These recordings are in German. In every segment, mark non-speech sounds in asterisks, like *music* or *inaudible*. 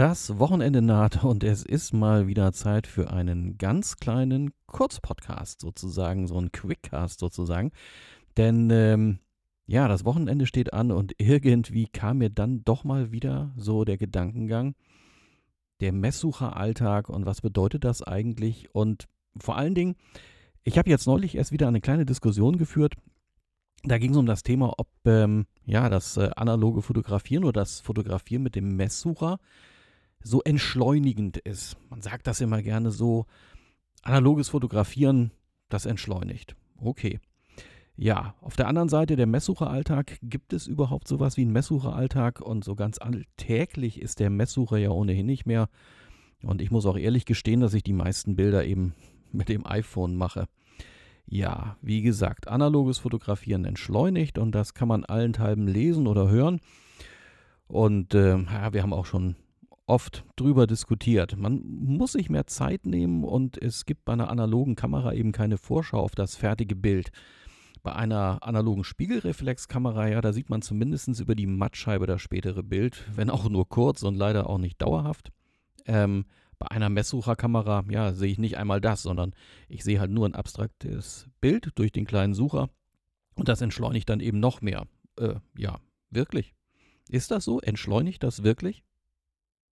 Das Wochenende naht und es ist mal wieder Zeit für einen ganz kleinen Kurzpodcast sozusagen, so ein Quickcast sozusagen. Denn ähm, ja, das Wochenende steht an und irgendwie kam mir dann doch mal wieder so der Gedankengang, der Messsucheralltag und was bedeutet das eigentlich? Und vor allen Dingen, ich habe jetzt neulich erst wieder eine kleine Diskussion geführt. Da ging es um das Thema, ob ähm, ja das äh, analoge Fotografieren oder das Fotografieren mit dem Messsucher so entschleunigend ist. Man sagt das immer gerne so, analoges Fotografieren, das entschleunigt. Okay. Ja, auf der anderen Seite der Messsucheralltag, gibt es überhaupt sowas wie einen Messsucheralltag? Und so ganz alltäglich ist der Messsucher ja ohnehin nicht mehr. Und ich muss auch ehrlich gestehen, dass ich die meisten Bilder eben *laughs* mit dem iPhone mache. Ja, wie gesagt, analoges Fotografieren entschleunigt und das kann man allenthalben lesen oder hören. Und äh, ja, wir haben auch schon oft drüber diskutiert. Man muss sich mehr Zeit nehmen und es gibt bei einer analogen Kamera eben keine Vorschau auf das fertige Bild. Bei einer analogen Spiegelreflexkamera, ja, da sieht man zumindest über die Mattscheibe das spätere Bild, wenn auch nur kurz und leider auch nicht dauerhaft. Ähm, bei einer Messsucherkamera, ja, sehe ich nicht einmal das, sondern ich sehe halt nur ein abstraktes Bild durch den kleinen Sucher und das entschleunigt dann eben noch mehr. Äh, ja, wirklich. Ist das so? Entschleunigt das wirklich?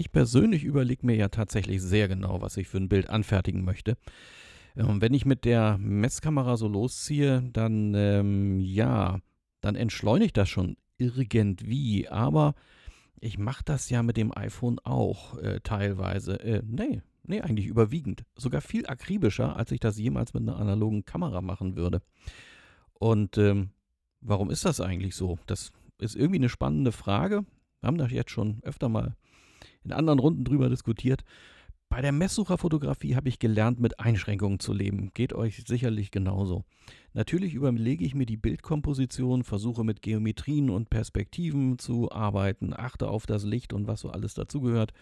Ich persönlich überlege mir ja tatsächlich sehr genau, was ich für ein Bild anfertigen möchte. Und ähm, wenn ich mit der Messkamera so losziehe, dann ähm, ja, dann entschleunigt das schon irgendwie, aber ich mache das ja mit dem iPhone auch äh, teilweise. Äh, nee, nee, eigentlich überwiegend. Sogar viel akribischer, als ich das jemals mit einer analogen Kamera machen würde. Und ähm, warum ist das eigentlich so? Das ist irgendwie eine spannende Frage. Wir haben das jetzt schon öfter mal in anderen Runden drüber diskutiert. Bei der Messsucherfotografie habe ich gelernt, mit Einschränkungen zu leben. Geht euch sicherlich genauso. Natürlich überlege ich mir die Bildkomposition, versuche mit Geometrien und Perspektiven zu arbeiten, achte auf das Licht und was so alles dazugehört.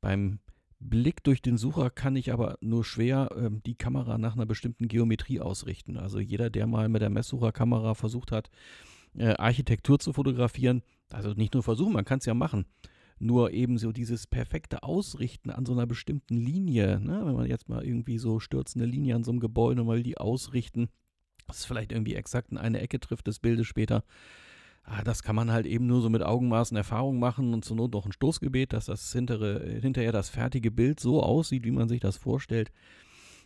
Beim Blick durch den Sucher kann ich aber nur schwer äh, die Kamera nach einer bestimmten Geometrie ausrichten. Also jeder, der mal mit der Messsucherkamera versucht hat, äh, Architektur zu fotografieren, also nicht nur versuchen, man kann es ja machen. Nur eben so dieses perfekte Ausrichten an so einer bestimmten Linie, ne? wenn man jetzt mal irgendwie so stürzende Linie an so einem Gebäude mal die ausrichten, dass es vielleicht irgendwie exakt in eine Ecke trifft des Bildes später. Ah, das kann man halt eben nur so mit Augenmaßen Erfahrung machen und zur Not noch ein Stoßgebet, dass das hintere, hinterher das fertige Bild so aussieht, wie man sich das vorstellt.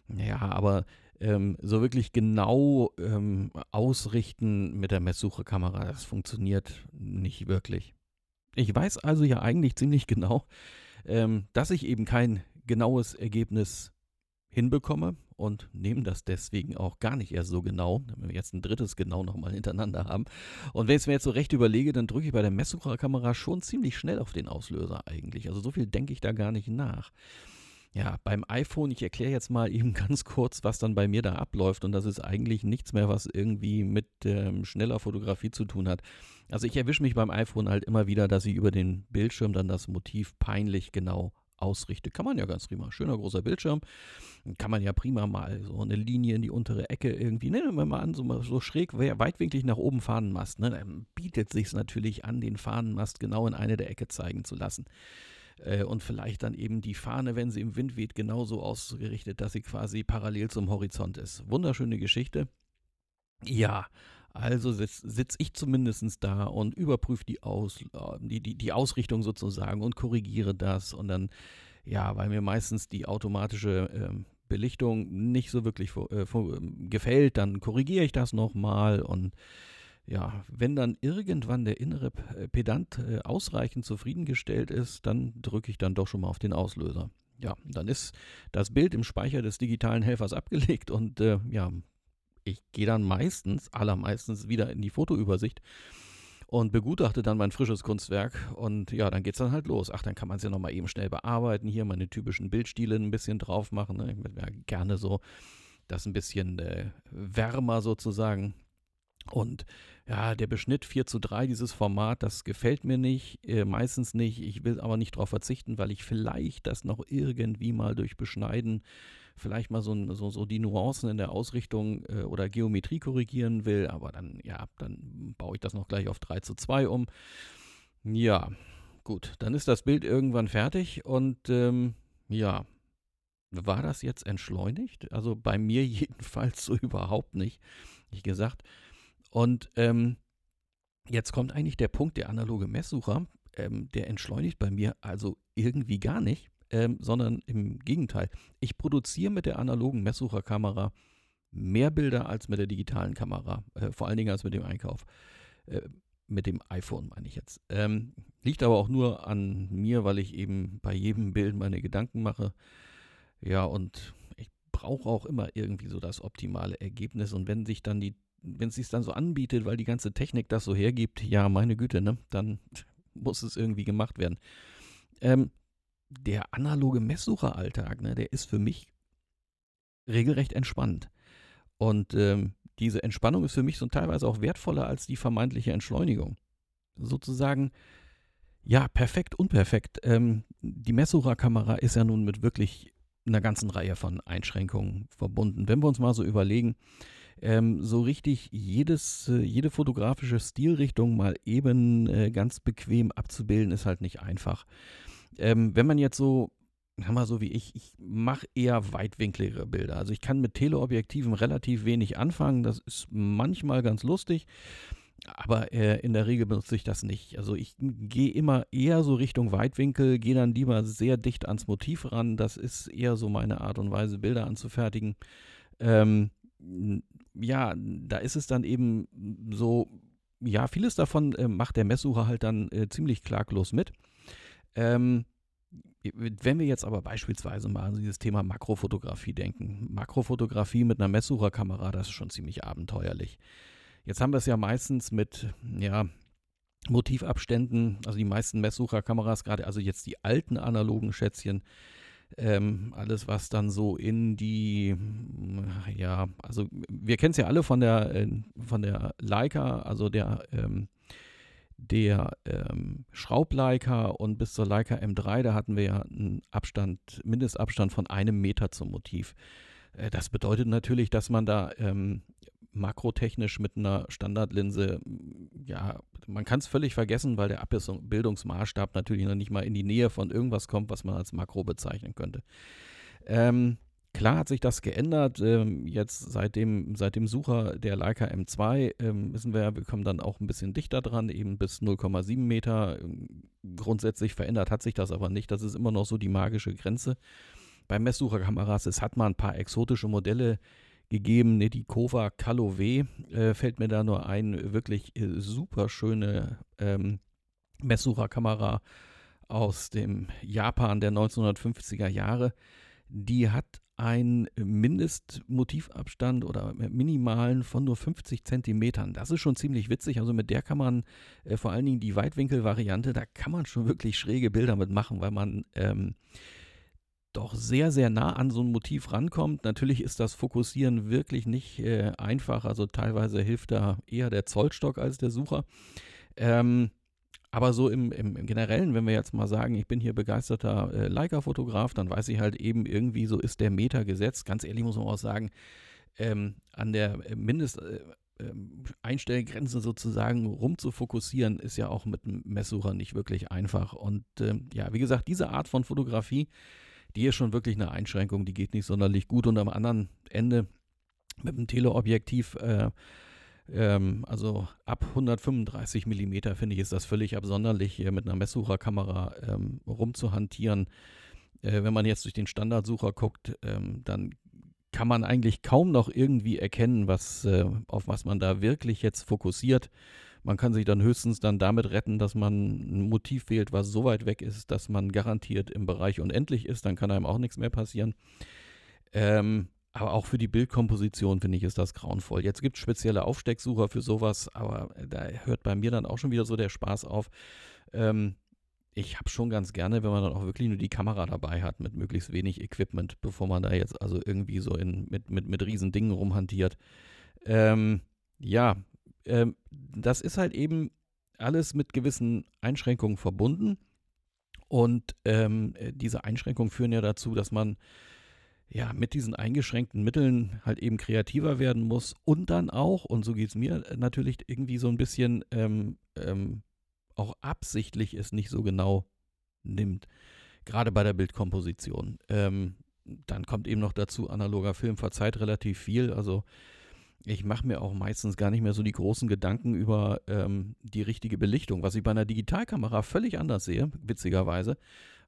Ja, aber ähm, so wirklich genau ähm, ausrichten mit der Messsuchekamera, das funktioniert nicht wirklich. Ich weiß also ja eigentlich ziemlich genau, ähm, dass ich eben kein genaues Ergebnis hinbekomme und nehme das deswegen auch gar nicht erst so genau, wenn wir jetzt ein drittes genau nochmal hintereinander haben. Und wenn ich es mir jetzt so recht überlege, dann drücke ich bei der Messsucherkamera schon ziemlich schnell auf den Auslöser eigentlich. Also so viel denke ich da gar nicht nach. Ja, beim iPhone, ich erkläre jetzt mal *laughs* eben ganz kurz, was dann bei mir da abläuft. Und das ist eigentlich nichts mehr, was irgendwie mit ähm, schneller Fotografie zu tun hat. Also ich erwische mich beim iPhone halt immer wieder, dass ich über den Bildschirm dann das Motiv peinlich genau ausrichte. Kann man ja ganz prima. Schöner großer Bildschirm. Kann man ja prima mal so eine Linie in die untere Ecke irgendwie, nehmen wir mal an, so, so schräg, weitwinklig nach oben Fahnenmast. Ne? Dann bietet sich natürlich an, den Fahnenmast genau in eine der Ecke zeigen zu lassen. Äh, und vielleicht dann eben die Fahne, wenn sie im Wind weht, genauso ausgerichtet, dass sie quasi parallel zum Horizont ist. Wunderschöne Geschichte. Ja, also sitze sitz ich zumindest da und überprüfe die, Aus, äh, die, die, die Ausrichtung sozusagen und korrigiere das. Und dann, ja, weil mir meistens die automatische äh, Belichtung nicht so wirklich äh, gefällt, dann korrigiere ich das nochmal und ja, wenn dann irgendwann der innere äh, Pedant äh, ausreichend zufriedengestellt ist, dann drücke ich dann doch schon mal auf den Auslöser. Ja, dann ist das Bild im Speicher des digitalen Helfers abgelegt und äh, ja, ich gehe dann meistens, allermeistens wieder in die Fotoübersicht und begutachte dann mein frisches Kunstwerk und ja, dann geht es dann halt los. Ach, dann kann man es ja nochmal eben schnell bearbeiten, hier meine typischen Bildstile ein bisschen drauf machen. Ne? Ich würde ja gerne so das ein bisschen äh, wärmer sozusagen und ja, der Beschnitt 4 zu 3, dieses Format, das gefällt mir nicht, äh, meistens nicht. Ich will aber nicht darauf verzichten, weil ich vielleicht das noch irgendwie mal durch Beschneiden, vielleicht mal so, so, so die Nuancen in der Ausrichtung äh, oder Geometrie korrigieren will. Aber dann, ja, dann baue ich das noch gleich auf 3 zu 2 um. Ja, gut, dann ist das Bild irgendwann fertig und ähm, ja, war das jetzt entschleunigt? Also bei mir *laughs* jedenfalls so überhaupt nicht, wie gesagt. Und ähm, jetzt kommt eigentlich der Punkt, der analoge Messsucher, ähm, der entschleunigt bei mir also irgendwie gar nicht, ähm, sondern im Gegenteil. Ich produziere mit der analogen Messsucherkamera mehr Bilder als mit der digitalen Kamera, äh, vor allen Dingen als mit dem Einkauf. Äh, mit dem iPhone meine ich jetzt. Ähm, liegt aber auch nur an mir, weil ich eben bei jedem Bild meine Gedanken mache. Ja, und ich brauche auch immer irgendwie so das optimale Ergebnis. Und wenn sich dann die, wenn es sich dann so anbietet, weil die ganze Technik das so hergibt, ja, meine Güte, ne, dann *laughs* muss es irgendwie gemacht werden. Ähm, der analoge Messsucheralltag, ne, der ist für mich regelrecht entspannt. Und ähm, diese Entspannung ist für mich so teilweise auch wertvoller als die vermeintliche Entschleunigung. Sozusagen, ja, perfekt, unperfekt. Ähm, die Messsucherkamera ist ja nun mit wirklich einer ganzen Reihe von Einschränkungen verbunden. Wenn wir uns mal so überlegen, ähm, so richtig jedes, äh, jede fotografische Stilrichtung mal eben äh, ganz bequem abzubilden, ist halt nicht einfach. Ähm, wenn man jetzt so mal so wie ich, ich mache eher weitwinkligere Bilder. Also ich kann mit Teleobjektiven relativ wenig anfangen. Das ist manchmal ganz lustig. Aber äh, in der Regel benutze ich das nicht. Also ich gehe immer eher so Richtung Weitwinkel, gehe dann lieber sehr dicht ans Motiv ran. Das ist eher so meine Art und Weise, Bilder anzufertigen. Ähm, ja, da ist es dann eben so, ja, vieles davon äh, macht der Messsucher halt dann äh, ziemlich klaglos mit. Ähm, wenn wir jetzt aber beispielsweise mal an dieses Thema Makrofotografie denken, Makrofotografie mit einer Messsucherkamera, das ist schon ziemlich abenteuerlich. Jetzt haben wir es ja meistens mit, ja, Motivabständen, also die meisten Messsucherkameras, gerade also jetzt die alten analogen Schätzchen, ähm, alles was dann so in die, ja, also wir kennen es ja alle von der, äh, von der Leica, also der ähm, der ähm, Schraubleica und bis zur Leica M3, da hatten wir ja einen Abstand, Mindestabstand von einem Meter zum Motiv. Äh, das bedeutet natürlich, dass man da ähm, makrotechnisch mit einer Standardlinse, ja, man kann es völlig vergessen, weil der Abbildungsmaßstab natürlich noch nicht mal in die Nähe von irgendwas kommt, was man als Makro bezeichnen könnte. Ähm, Klar hat sich das geändert. Ähm, jetzt seit dem, seit dem Sucher der Leica M2 ähm, wissen wir, wir kommen dann auch ein bisschen dichter dran, eben bis 0,7 Meter. Ähm, grundsätzlich verändert hat sich das aber nicht. Das ist immer noch so die magische Grenze. Bei Messsucherkameras, es hat mal ein paar exotische Modelle gegeben. Ne, die Kova Calo äh, fällt mir da nur ein. Wirklich äh, super schöne Messsucherkamera aus dem Japan der 1950er Jahre. Die hat einen Mindestmotivabstand oder minimalen von nur 50 Zentimetern. Das ist schon ziemlich witzig. Also mit der kann man äh, vor allen Dingen die Weitwinkelvariante, da kann man schon wirklich schräge Bilder mitmachen, weil man ähm, doch sehr, sehr nah an so ein Motiv rankommt. Natürlich ist das Fokussieren wirklich nicht äh, einfach. Also teilweise hilft da eher der Zollstock als der Sucher. Ähm, aber so im, im, im, Generellen, wenn wir jetzt mal sagen, ich bin hier begeisterter äh, Leica-Fotograf, dann weiß ich halt eben irgendwie, so ist der Meter gesetzt. Ganz ehrlich muss man auch sagen, ähm, an der äh, Mindesteinstellgrenze äh, ähm, sozusagen rumzufokussieren, ist ja auch mit einem Messsucher nicht wirklich einfach. Und ähm, ja, wie gesagt, diese Art von Fotografie, die ist schon wirklich eine Einschränkung, die geht nicht sonderlich gut. Und am anderen Ende mit dem Teleobjektiv äh, ähm, also ab 135 mm finde ich, ist das völlig absonderlich, hier mit einer Messsucherkamera ähm, rumzuhantieren. Äh, wenn man jetzt durch den Standardsucher guckt, ähm, dann kann man eigentlich kaum noch irgendwie erkennen, was, äh, auf was man da wirklich jetzt fokussiert. Man kann sich dann höchstens dann damit retten, dass man ein Motiv wählt, was so weit weg ist, dass man garantiert im Bereich unendlich ist. Dann kann einem auch nichts mehr passieren. Ähm, aber auch für die Bildkomposition finde ich, ist das grauenvoll. Jetzt gibt es spezielle Aufstecksucher für sowas, aber da hört bei mir dann auch schon wieder so der Spaß auf. Ähm, ich habe schon ganz gerne, wenn man dann auch wirklich nur die Kamera dabei hat, mit möglichst wenig Equipment, bevor man da jetzt also irgendwie so in, mit, mit, mit riesen Dingen rumhantiert. Ähm, ja, ähm, das ist halt eben alles mit gewissen Einschränkungen verbunden. Und ähm, diese Einschränkungen führen ja dazu, dass man ja, mit diesen eingeschränkten Mitteln halt eben kreativer werden muss und dann auch, und so geht es mir natürlich irgendwie so ein bisschen, ähm, ähm, auch absichtlich es nicht so genau nimmt. Gerade bei der Bildkomposition. Ähm, dann kommt eben noch dazu, analoger Film verzeiht relativ viel. Also ich mache mir auch meistens gar nicht mehr so die großen Gedanken über ähm, die richtige Belichtung, was ich bei einer Digitalkamera völlig anders sehe, witzigerweise.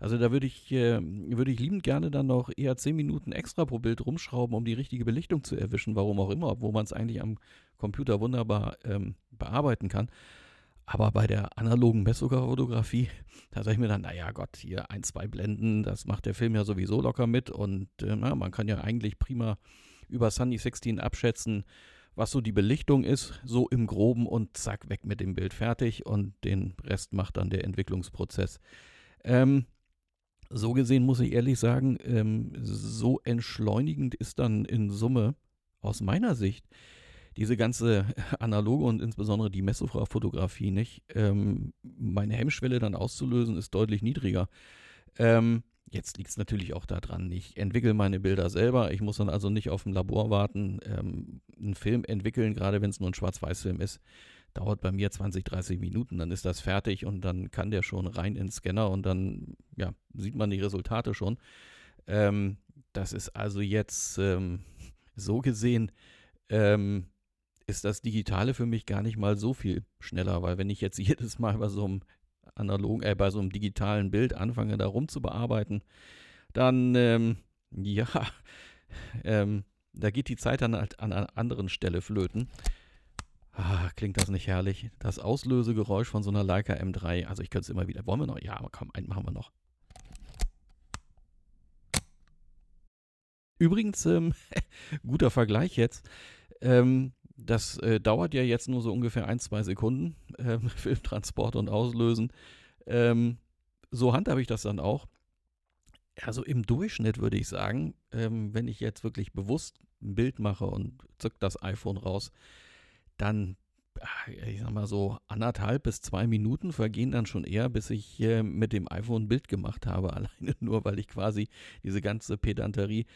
Also da würde ich, äh, würde ich liebend gerne dann noch eher 10 Minuten extra pro Bild rumschrauben, um die richtige Belichtung zu erwischen, warum auch immer, obwohl man es eigentlich am Computer wunderbar ähm, bearbeiten kann. Aber bei der analogen Messsucherfotografie, *laughs* da sage ich mir dann, naja Gott, hier ein, zwei Blenden, das macht der Film ja sowieso locker mit und äh, na, man kann ja eigentlich prima über Sunny 16 abschätzen, was so die Belichtung ist, so im Groben und zack, weg mit dem Bild fertig und den Rest macht dann der Entwicklungsprozess. Ähm, so gesehen muss ich ehrlich sagen, ähm, so entschleunigend ist dann in Summe aus meiner Sicht diese ganze *laughs* analoge und insbesondere die Messsucherfotografie nicht. Ähm, meine Hemmschwelle dann auszulösen ist deutlich niedriger. Ähm, Jetzt liegt es natürlich auch daran, ich entwickle meine Bilder selber. Ich muss dann also nicht auf dem Labor warten. Ähm, einen Film entwickeln, gerade wenn es nur ein Schwarz-Weiß-Film ist, dauert bei mir 20, 30 Minuten. Dann ist das fertig und dann kann der schon rein in den Scanner und dann ja, sieht man die Resultate schon. Ähm, das ist also jetzt ähm, so gesehen, ähm, ist das Digitale für mich gar nicht mal so viel schneller, weil wenn ich jetzt *laughs* jedes Mal bei so einem analogen, äh, bei so einem digitalen Bild anfange, da rum zu bearbeiten, dann, ähm, *laughs* ja, ähm, da geht die Zeit dann halt an einer anderen Stelle flöten. Ah, klingt das nicht herrlich? Das Auslösegeräusch von so einer Leica M3. Also ich könnte es immer wieder. Wollen wir noch? Ja, aber komm, einen machen wir noch. Übrigens, ähm, *laughs* guter Vergleich jetzt. Ähm, das äh, dauert ja jetzt nur so ungefähr ein, zwei Sekunden, *laughs* äh, Filmtransport und Auslösen. Ähm, so handhabe ich das dann auch. Also im Durchschnitt würde ich sagen, ähm, wenn ich jetzt wirklich bewusst ein Bild mache und zück das iPhone raus, dann, ah, ich sag mal so, anderthalb bis zwei Minuten vergehen dann schon eher, bis ich äh, mit dem iPhone ein Bild gemacht habe. *laughs* Alleine nur, weil ich quasi diese ganze Pedanterie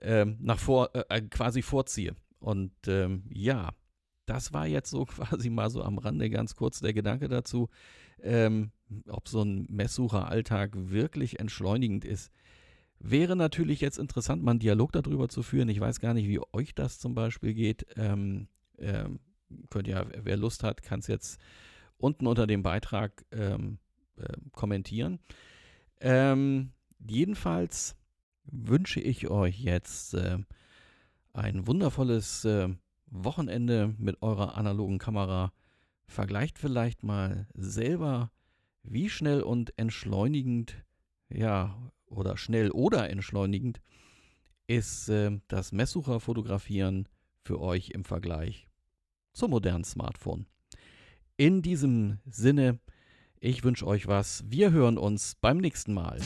ähm, nach vor, äh, äh quasi vorziehe. Und ähm, ja, das war jetzt so *laughs* quasi mal so am Rande ganz kurz der Gedanke dazu, ähm, ob so ein Messsucheralltag wirklich entschleunigend ist. Wäre natürlich jetzt interessant, mal einen Dialog darüber zu führen. Ich weiß gar nicht, wie euch das zum Beispiel geht. Ähm, ähm, könnt ja, wer Lust hat, kann es jetzt unten unter dem Beitrag ähm, äh, kommentieren. Ähm, jedenfalls wünsche ich euch jetzt äh, ein wundervolles äh, Wochenende mit eurer analogen Kamera. Vergleicht vielleicht mal selber, wie schnell und entschleunigend, ja, oder schnell oder entschleunigend ist äh, das Messsucherfotografieren für euch im Vergleich zum modernen Smartphone. In diesem Sinne, ich wünsche euch was. Wir hören uns beim nächsten Mal.